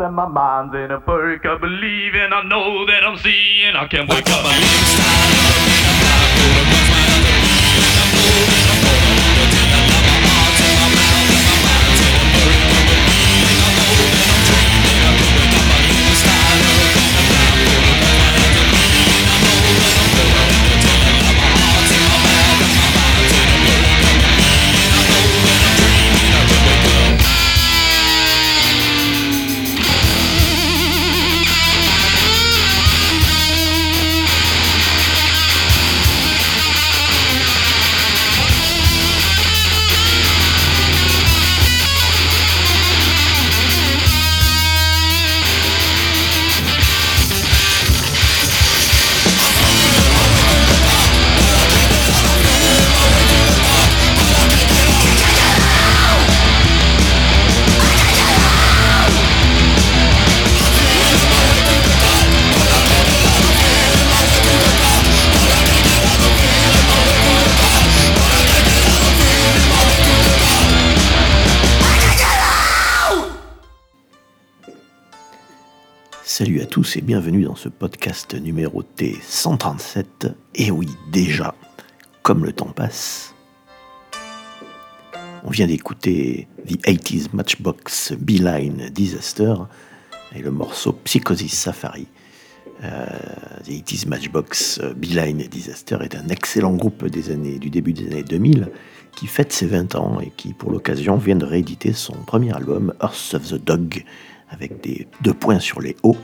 and my mind's in a perk. I believe and I know that I'm seeing. I can't wake up. Salut bienvenue dans ce podcast numéroté 137. Et oui, déjà, comme le temps passe, on vient d'écouter The 80s Matchbox Beeline Disaster et le morceau Psychosis Safari. Euh, The 80s Matchbox Beeline Disaster est un excellent groupe des années, du début des années 2000 qui fête ses 20 ans et qui, pour l'occasion, vient de rééditer son premier album, Earth of the Dog, avec des deux points sur les hauts.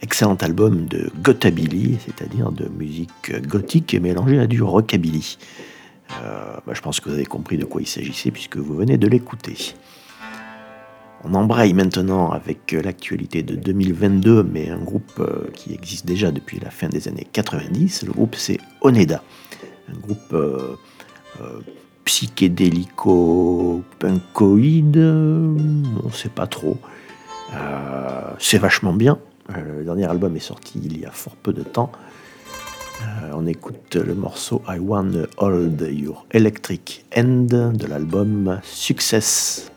Excellent album de gotabilly, c'est-à-dire de musique gothique mélangée à du rockabilly. Euh, bah, je pense que vous avez compris de quoi il s'agissait puisque vous venez de l'écouter. On embraye maintenant avec l'actualité de 2022, mais un groupe euh, qui existe déjà depuis la fin des années 90. Le groupe c'est Oneda, un groupe euh, euh, psychédélico-punkoïde, on ne sait pas trop. C'est vachement bien. Euh, le dernier album est sorti il y a fort peu de temps. Euh, on écoute le morceau I Wanna Hold Your Electric End de l'album Success.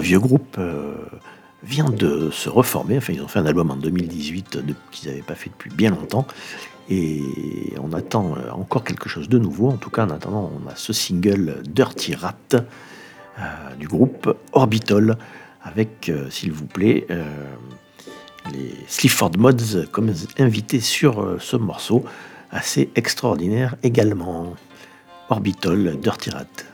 Vieux groupe euh, vient de se reformer. Enfin, ils ont fait un album en 2018 qu'ils n'avaient pas fait depuis bien longtemps. Et on attend euh, encore quelque chose de nouveau. En tout cas, en attendant, on a ce single Dirty Rat euh, du groupe Orbital avec, s'il vous plaît, les Sleaford Mods comme invités sur ce morceau. Assez extraordinaire également. Orbital Dirty Rat.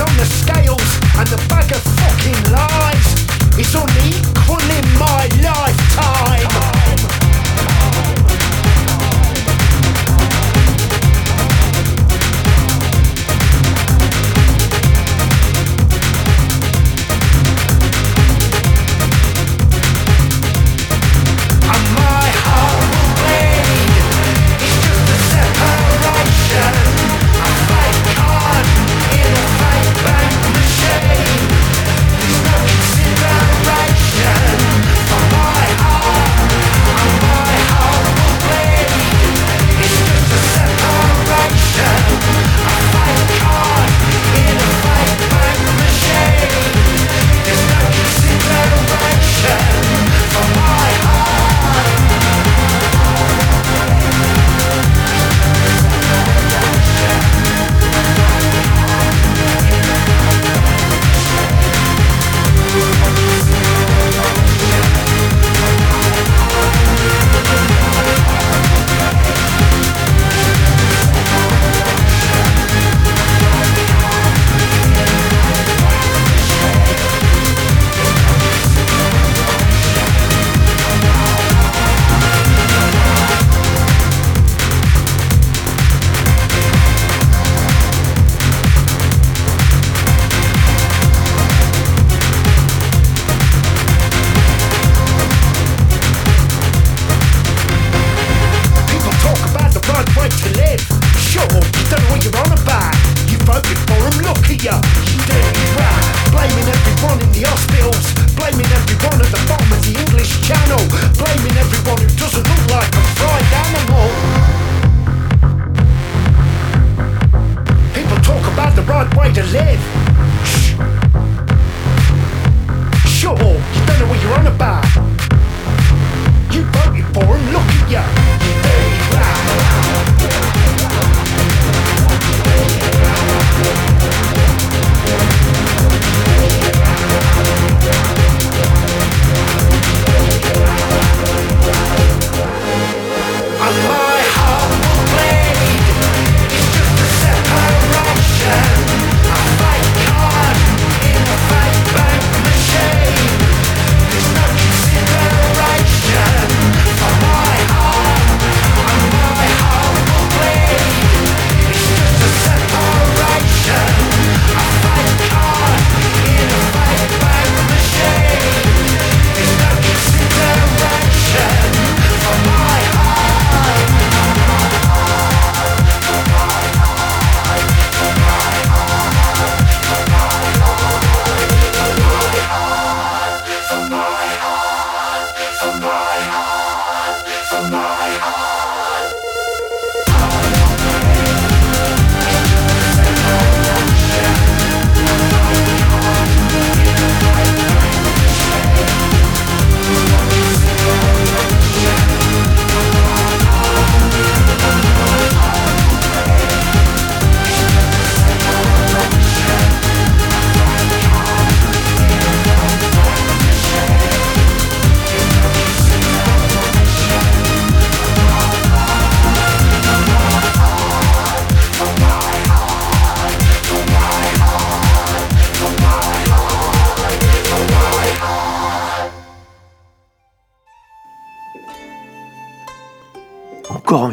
on the scales and the bag of fucking lies.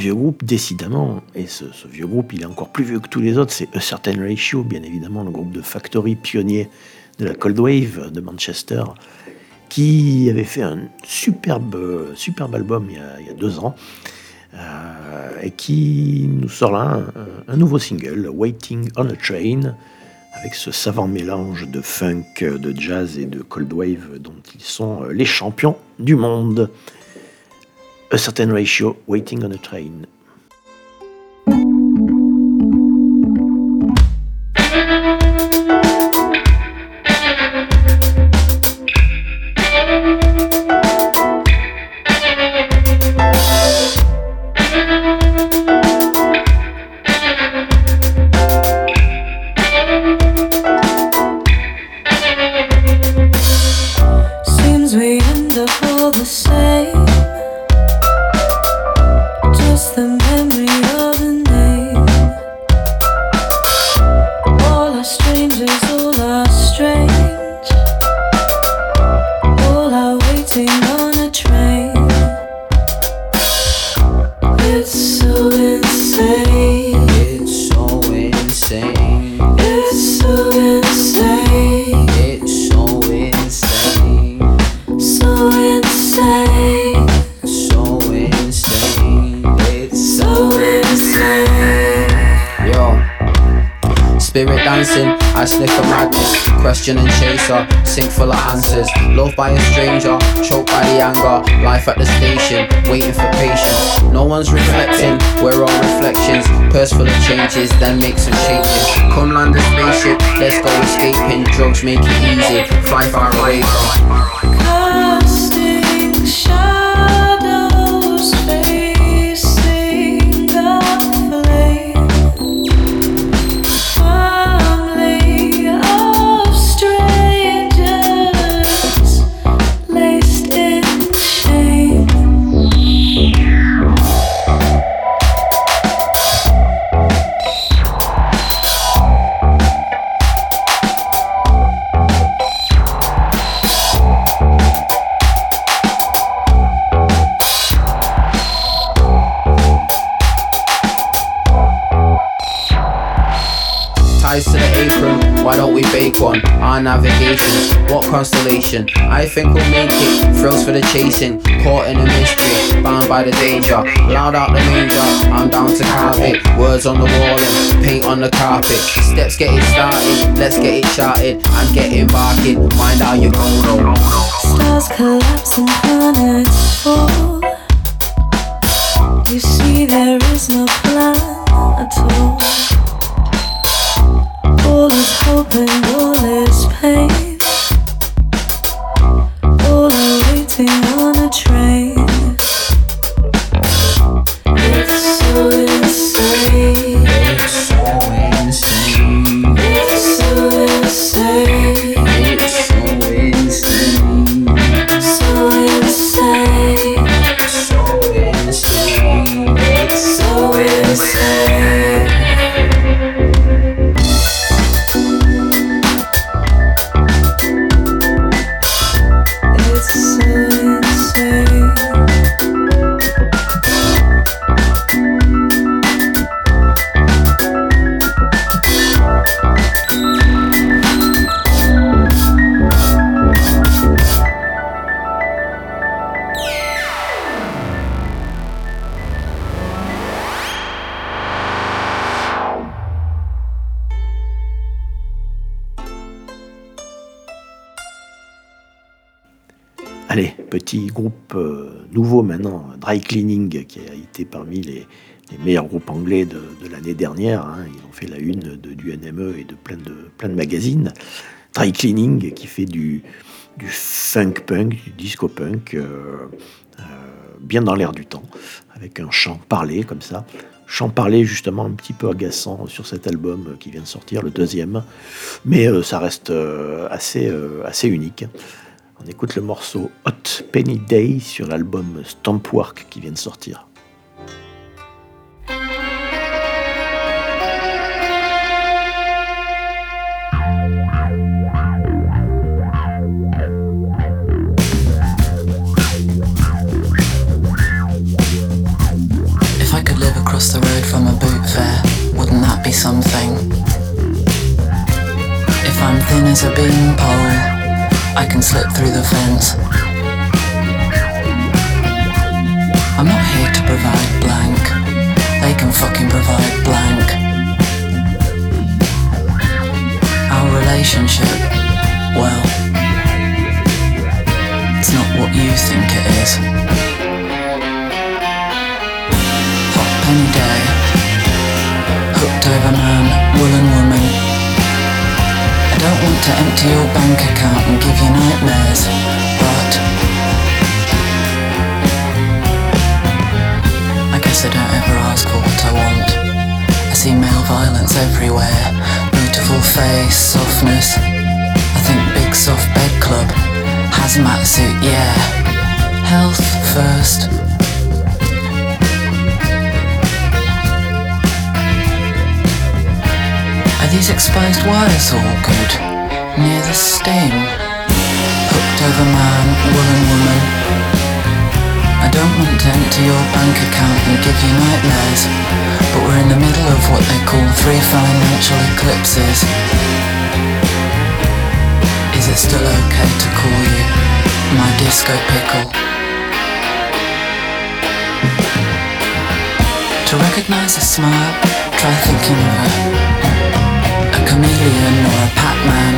Vieux groupe, décidément, et ce, vieux groupe, il est encore plus vieux que tous les autres, c'est A Certain Ratio, bien évidemment, le groupe de Factory pionnier de la Cold Wave de Manchester, qui avait fait un superbe, superbe album il y a, deux ans, euh, et qui nous sort là un, nouveau single, Waiting on a Train, avec ce savant mélange de funk, de jazz et de cold wave dont ils sont les champions du monde. A certain ratio, waiting on a train. Question and chaser, sink full of answers. Loved by a stranger, choked by the anger. Life at the station, waiting for patience. No one's reflecting, we're all reflections. Purse full of changes, then make some changes. Come land a spaceship, let's go escaping. Drugs make it easy, fly far away from. Casting one? Our navigation. what constellation? I think we'll make it. Thrills for the chasing, caught in a mystery, bound by the danger. Loud out the manger, I'm down to carve it. Words on the wall and paint on the carpet. Steps get it started, let's get it charted. I'm getting barking, mind how you go though. Stars collapse and planets fall. Train. Dry Cleaning, qui a été parmi les, meilleurs groupes anglais de, l'année dernière. hein. Ils ont fait la une de, du NME et de plein de, magazines. Dry Cleaning, qui fait du, funk punk, du disco punk, euh, euh, bien dans l'air du temps, avec un chant parlé comme ça. Chant parlé justement un petit peu agaçant sur cet album qui vient de sortir, le deuxième. Mais euh, ça reste euh, euh, assez unique. Écoute le morceau Hot Penny Day sur l'album Stampwork qui vient de sortir. boot fair, something? If I'm thin as a beanpole, I can slip through the fence. I'm not here to provide blank. They can fucking provide blank. Our relationship, well, it's not what you think it is. Hot penny day. Hooked over man, woolen woman. Don't want to empty your bank account and give you nightmares, but I guess I don't ever ask for what I want. I see male violence everywhere. Beautiful face, softness. I think big soft bed club. Hazmat suit, yeah. Health first. Are these exposed wires all good? Near the sting. Hooked over man, woolen woman. I don't want to empty your bank account and give you nightmares, but we're in the middle of what they call three financial eclipses. Is it still okay to call you my disco pickle? To recognize a smile, try thinking of a chameleon or a Pac-Man.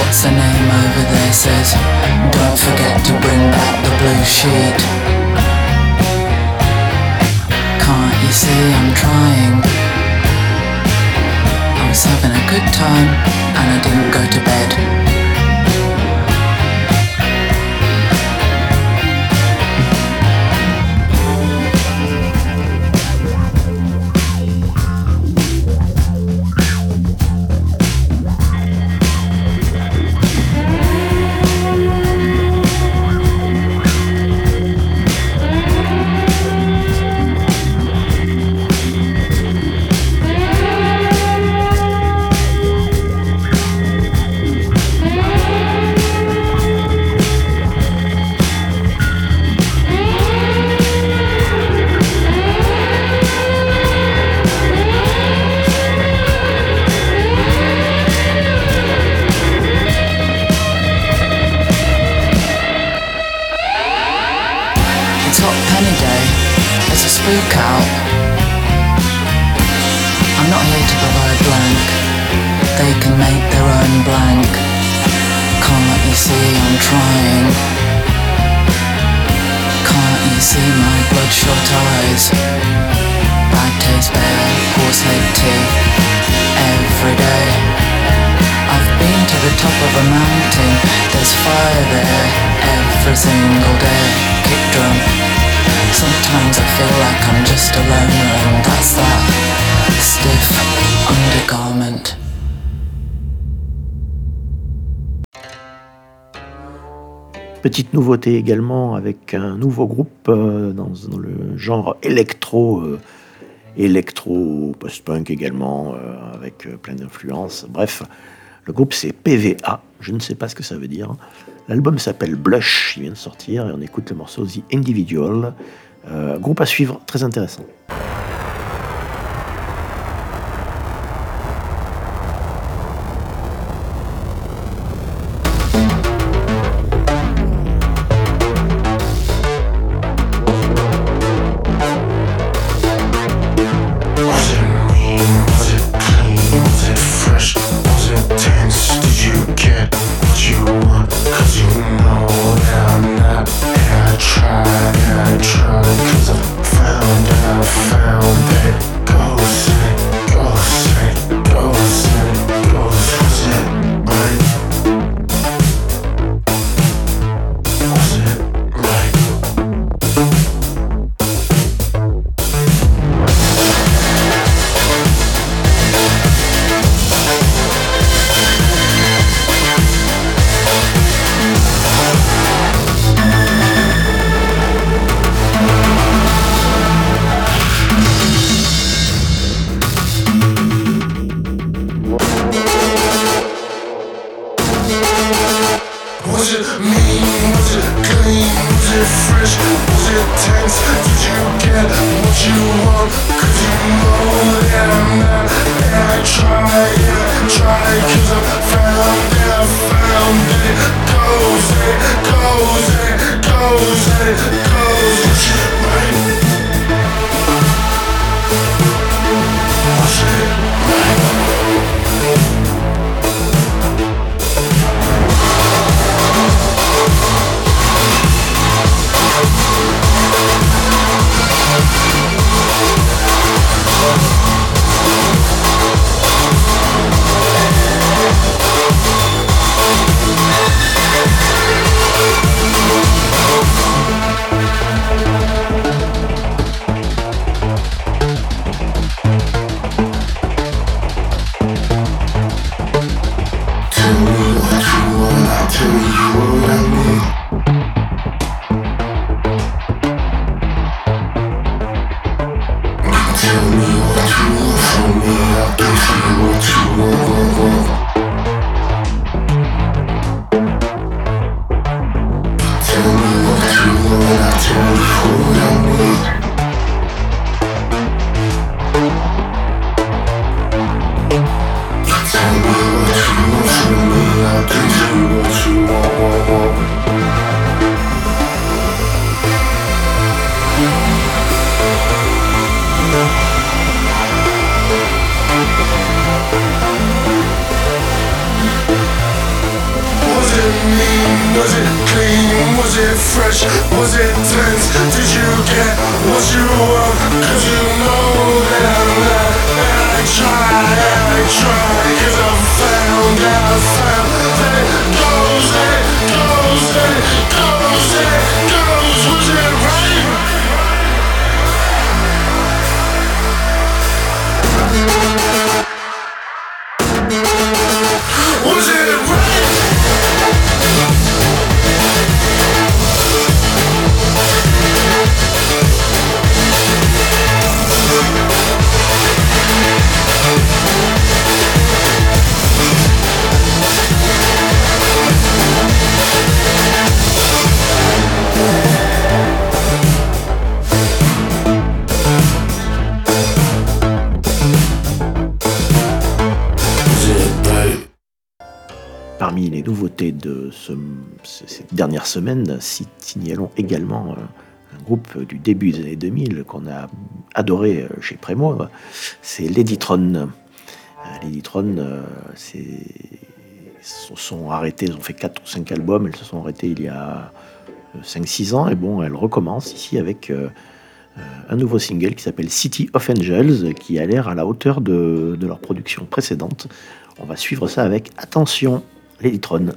What's the name over there says, don't forget to bring back the blue sheet. Can't you see I'm trying? I was having a good time and I didn't go to bed. Nouveauté également avec un nouveau groupe euh, dans, le genre électro, euh, électro post-punk également, euh, avec plein d'influences. Bref, le groupe c'est PVA, je ne sais pas ce que ça veut dire. L'album s'appelle Blush, il vient de sortir et on écoute le morceau The Individual. Groupe à suivre, très intéressant. de ce, cette dernière semaine, signalons également euh, un groupe du début des années 2000 qu'on a adoré euh, chez Prémo, c'est Ladytron. Euh, Ladytron, c'est se sont arrêtées, elles ont fait 4 ou 5 albums, elles se sont arrêtées il y a 5-6 ans, et bon, elles recommencent ici avec un nouveau single qui s'appelle City of Angels, qui a l'air à la hauteur de, de, leur production précédente. On va suivre ça avec attention, Ladytron.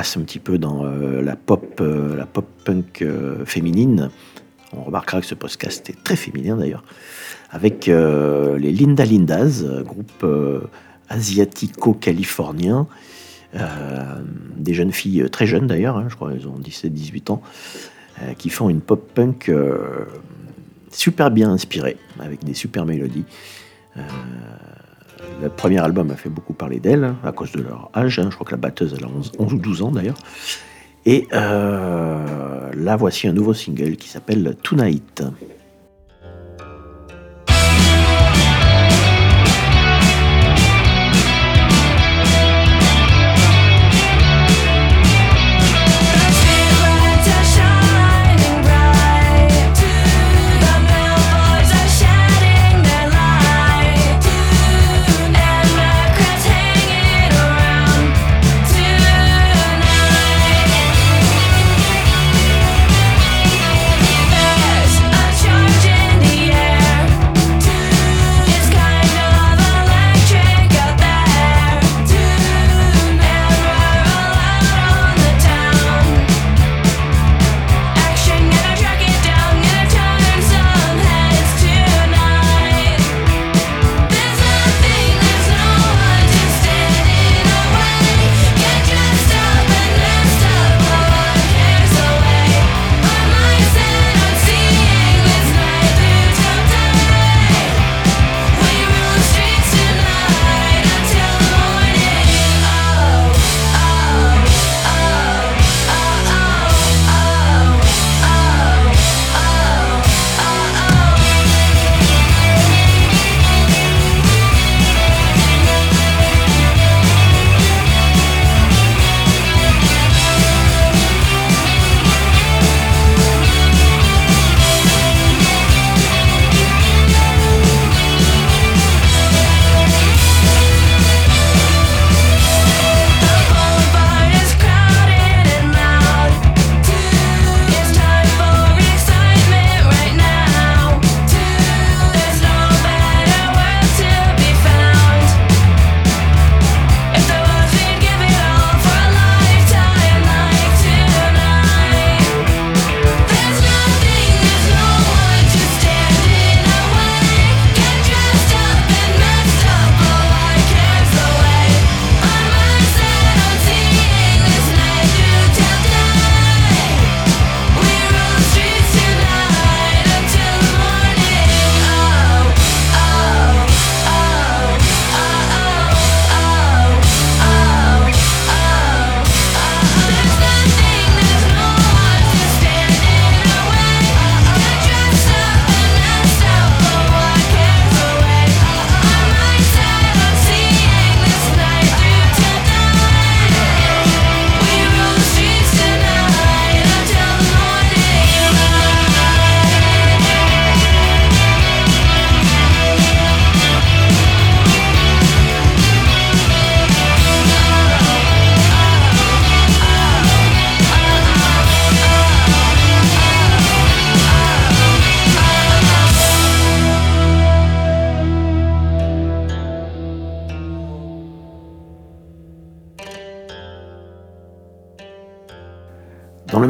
un petit peu dans euh, la pop, euh, la pop punk euh, féminine. On remarquera que ce podcast est très féminin d'ailleurs, avec les Linda Lindas, groupe asiatico-californien, des jeunes filles très jeunes d'ailleurs, hein, je crois qu'elles ont 17-18 ans, qui font une pop punk super bien inspirée, avec des super mélodies. Le premier album a fait beaucoup parler d'elle, hein, à cause de leur âge. Hein. Je crois que la batteuse, a 11, ou 12 ans d'ailleurs. Et euh, là, voici un nouveau single qui s'appelle Tonight.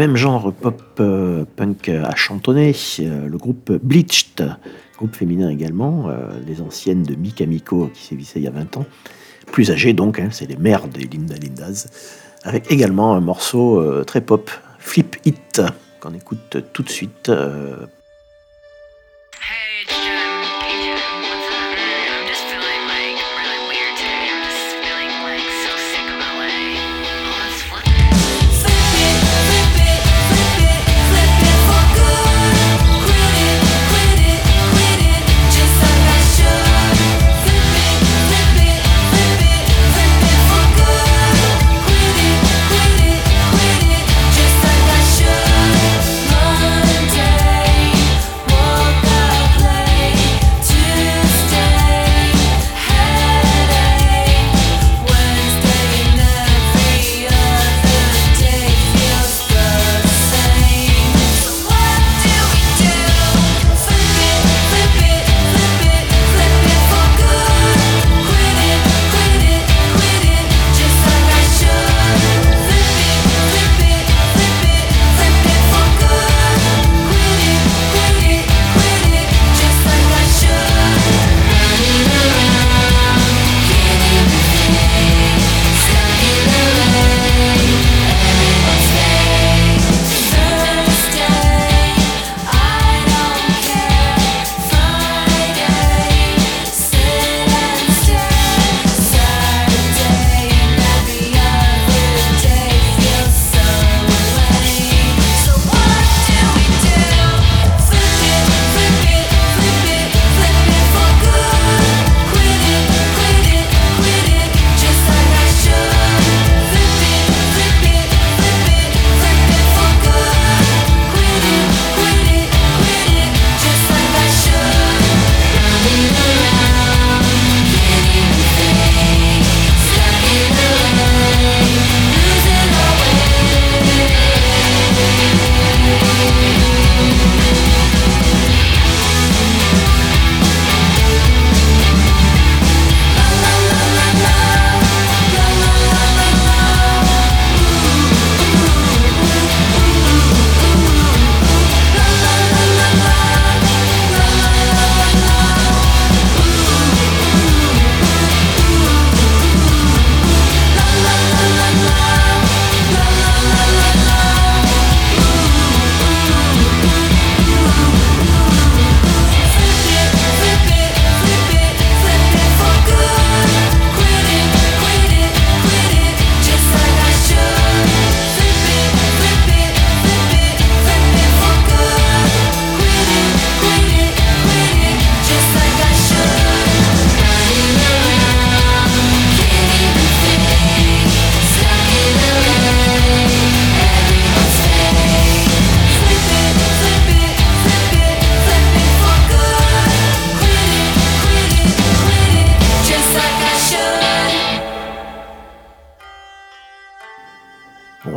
même genre pop-punk euh, à chantonner, euh, le groupe Bleached, groupe féminin également, euh, les anciennes de Mika Miko qui sévissait il y a 20 ans, plus âgées donc, hein, c'est les mères des Linda Lindas, avec également un morceau très pop, Flip It, qu'on écoute tout de suite.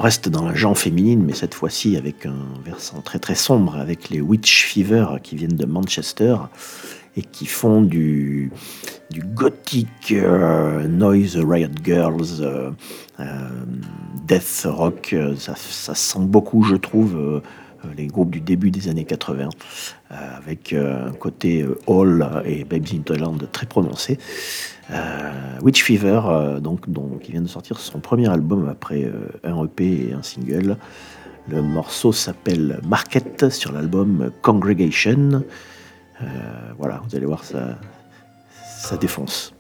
Reste dans la genre féminine, mais cette fois-ci avec un versant très très sombre, avec les Witch Fever qui viennent de Manchester et qui font du, gothic euh, noise riot girls, euh, euh, death rock. Ça, ça sent beaucoup, je trouve, les groupes du début des années 80, euh, avec un côté Hall et Babes in Toyland très prononcé. Euh, Witch Fever, euh, donc, qui vient de sortir son premier album après euh, un EP et un single. Le morceau s'appelle Market sur l'album Congregation. Voilà, vous allez voir, ça, ça défonce.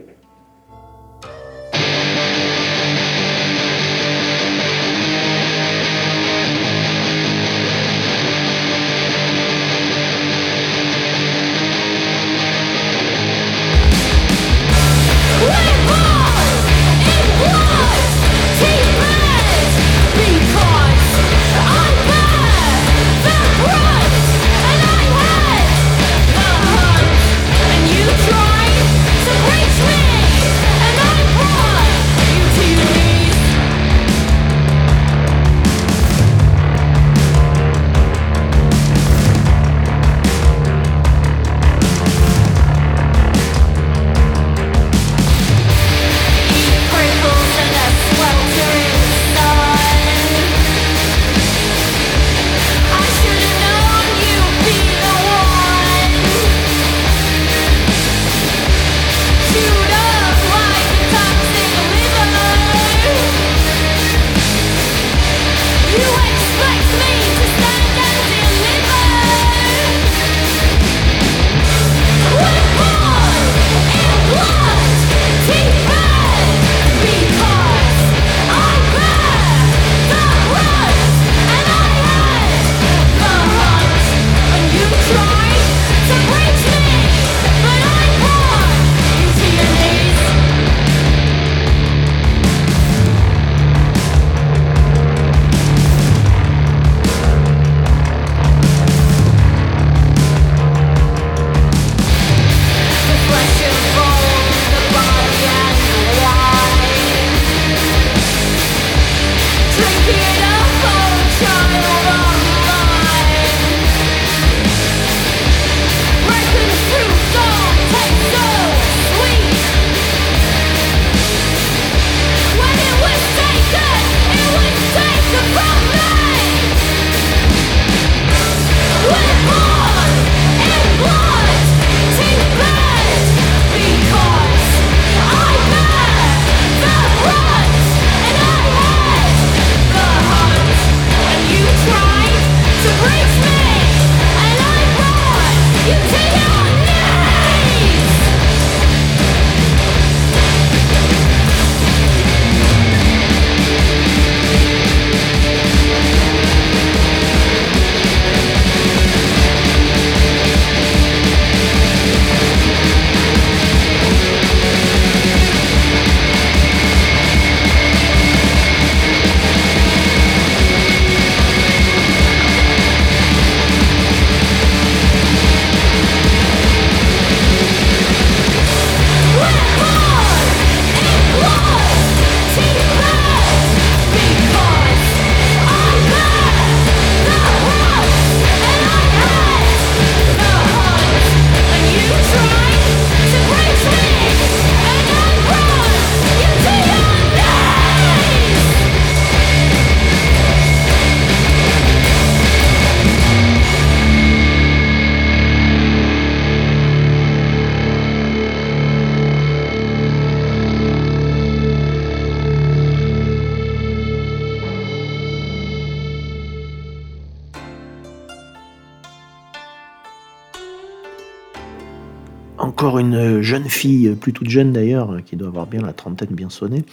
Jeune fille, plus toute jeune d'ailleurs, qui doit avoir bien la trentaine bien sonnée.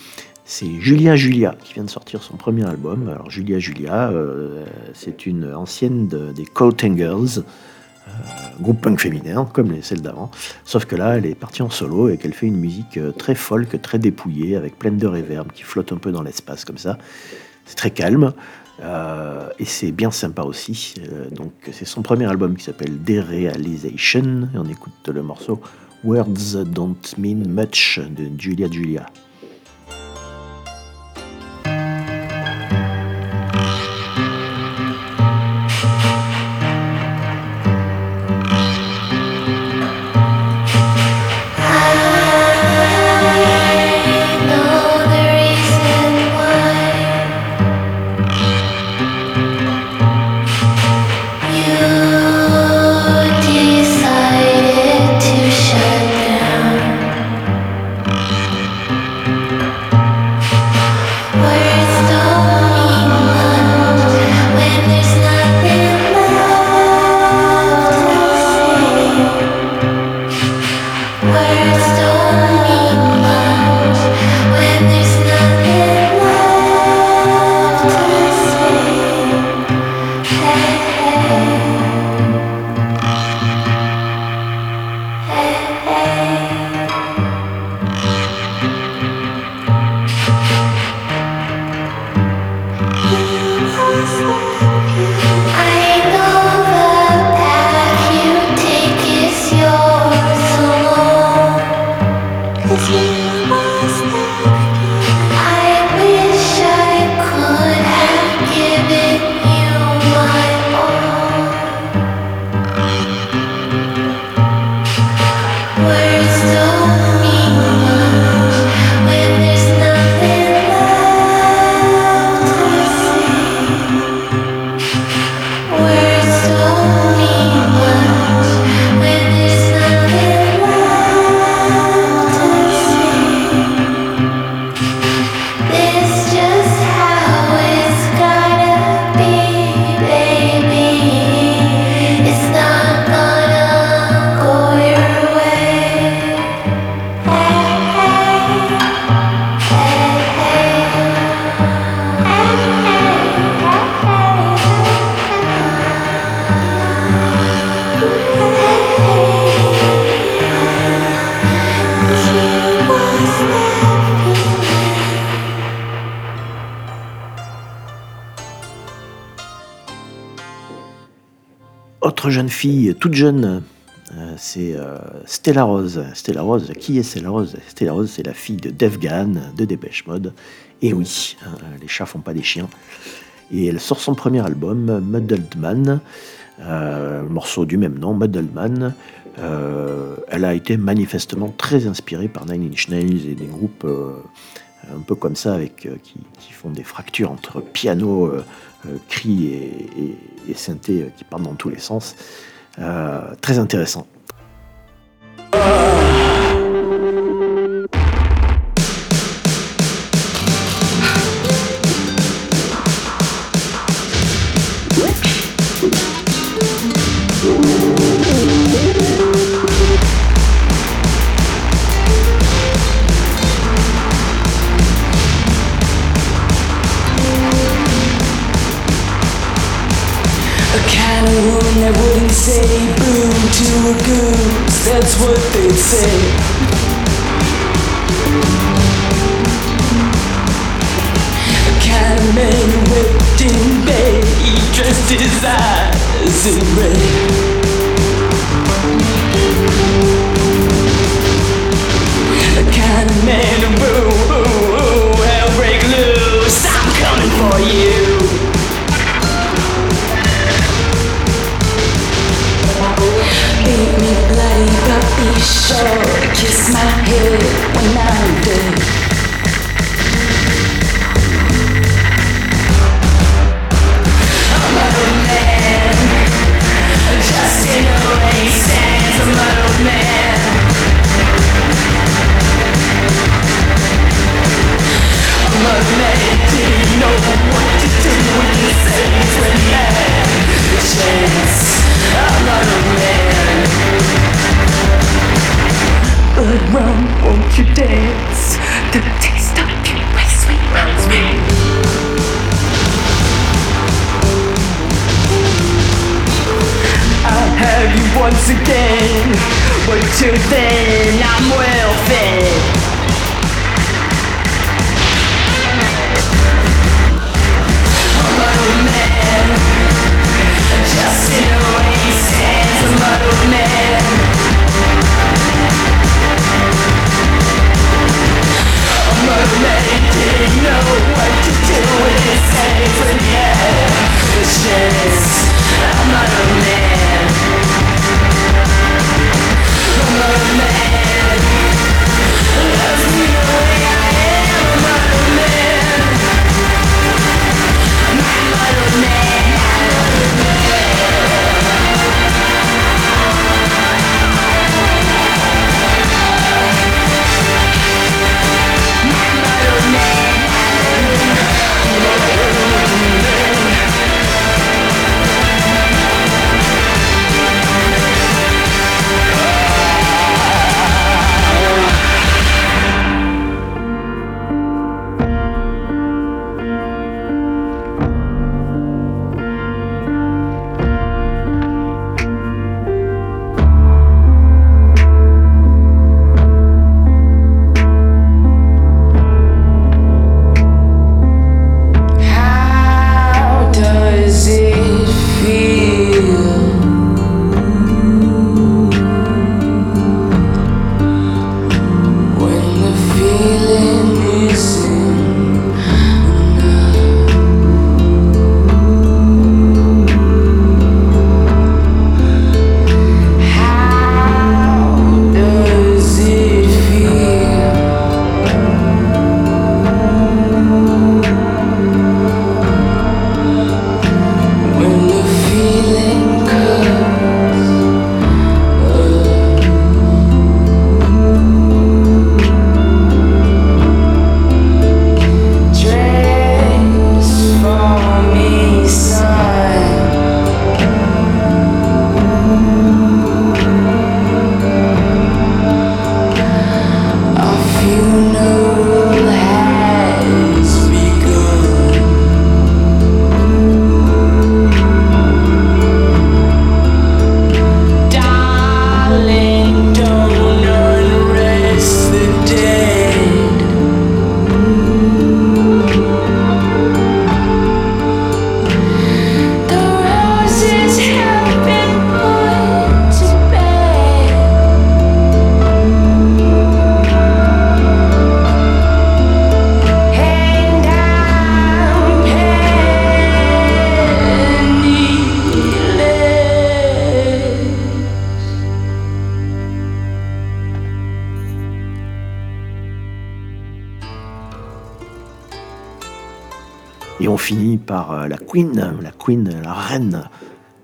C'est Julia Julia qui vient de sortir son premier album. Alors Julia Julia, euh, c'est une ancienne de- des Coating Girls, euh, groupe punk féminin comme les celles d'avant. Sauf que là, elle est partie en solo et qu'elle fait une musique euh, très folk, très dépouillée, avec pleine de reverb qui flotte un peu dans l'espace comme ça. C'est très calme. euh, et c'est bien sympa aussi. Euh, donc c'est son premier album qui s'appelle Derealization. On écoute le morceau Words Don't Mean Much de Julia Julia. Fille, toute jeune, euh, c'est euh, Stella Rose. Stella Rose, qui est Stella Rose? Stella Rose, c'est la fille de Def Gahan de Dépêche Mode. Et oui, hein, les chats font pas des chiens. Et elle sort son premier album, Muddled Man, euh, morceau du même nom, Muddled Man. Elle a été manifestement très inspirée par Nine Inch Nails et des groupes un peu comme ça, avec, qui, qui font des fractures entre piano, euh, euh, cri et, et- et synthé euh, qui partent dans tous les sens. Euh, très intéressant. A kind of woman that wouldn't say boo to a goose. That's what they'd say. A kind of man wept in bed. He dressed his eyes in red. A kind of man who ooh, ooh, ooh, hell break loose. I'm coming for you. Me bloody, but be sure kiss my head when I'm dead. A man, in a a man. I'm man, didn't know what to do when the chance. I'm not a man. You dance? The taste of pure sweet rose I'll have you once again, but till then I'm well fed. Just in a way stands a little man. Didn't know what to do. With his hands when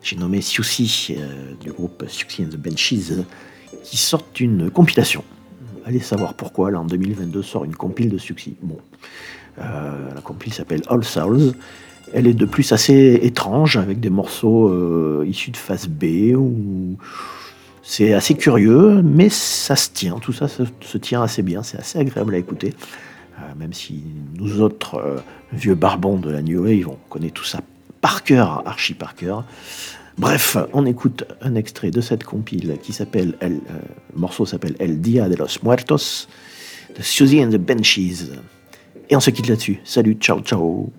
j'ai nommé Siouxsie euh, du groupe Siouxsie and the Benchies, qui sortent une compilation. Allez savoir pourquoi, là en 2022 sort une compile de Siouxsie. Bon, euh, la compile s'appelle All Souls. Elle est de plus assez étrange, avec des morceaux euh, issus de phase B, c'est assez curieux, mais ça se tient, tout ça se, tient assez bien, c'est assez agréable à écouter. Euh, même si nous autres vieux barbons de la New Wave, on connaît tout ça par cœur, archi par cœur. Bref, on écoute un extrait de cette compile qui s'appelle, El- euh, le morceau s'appelle El Dia de los Muertos, de Susie and the Benchies. Et on se quitte là-dessus. Salut, ciao, ciao.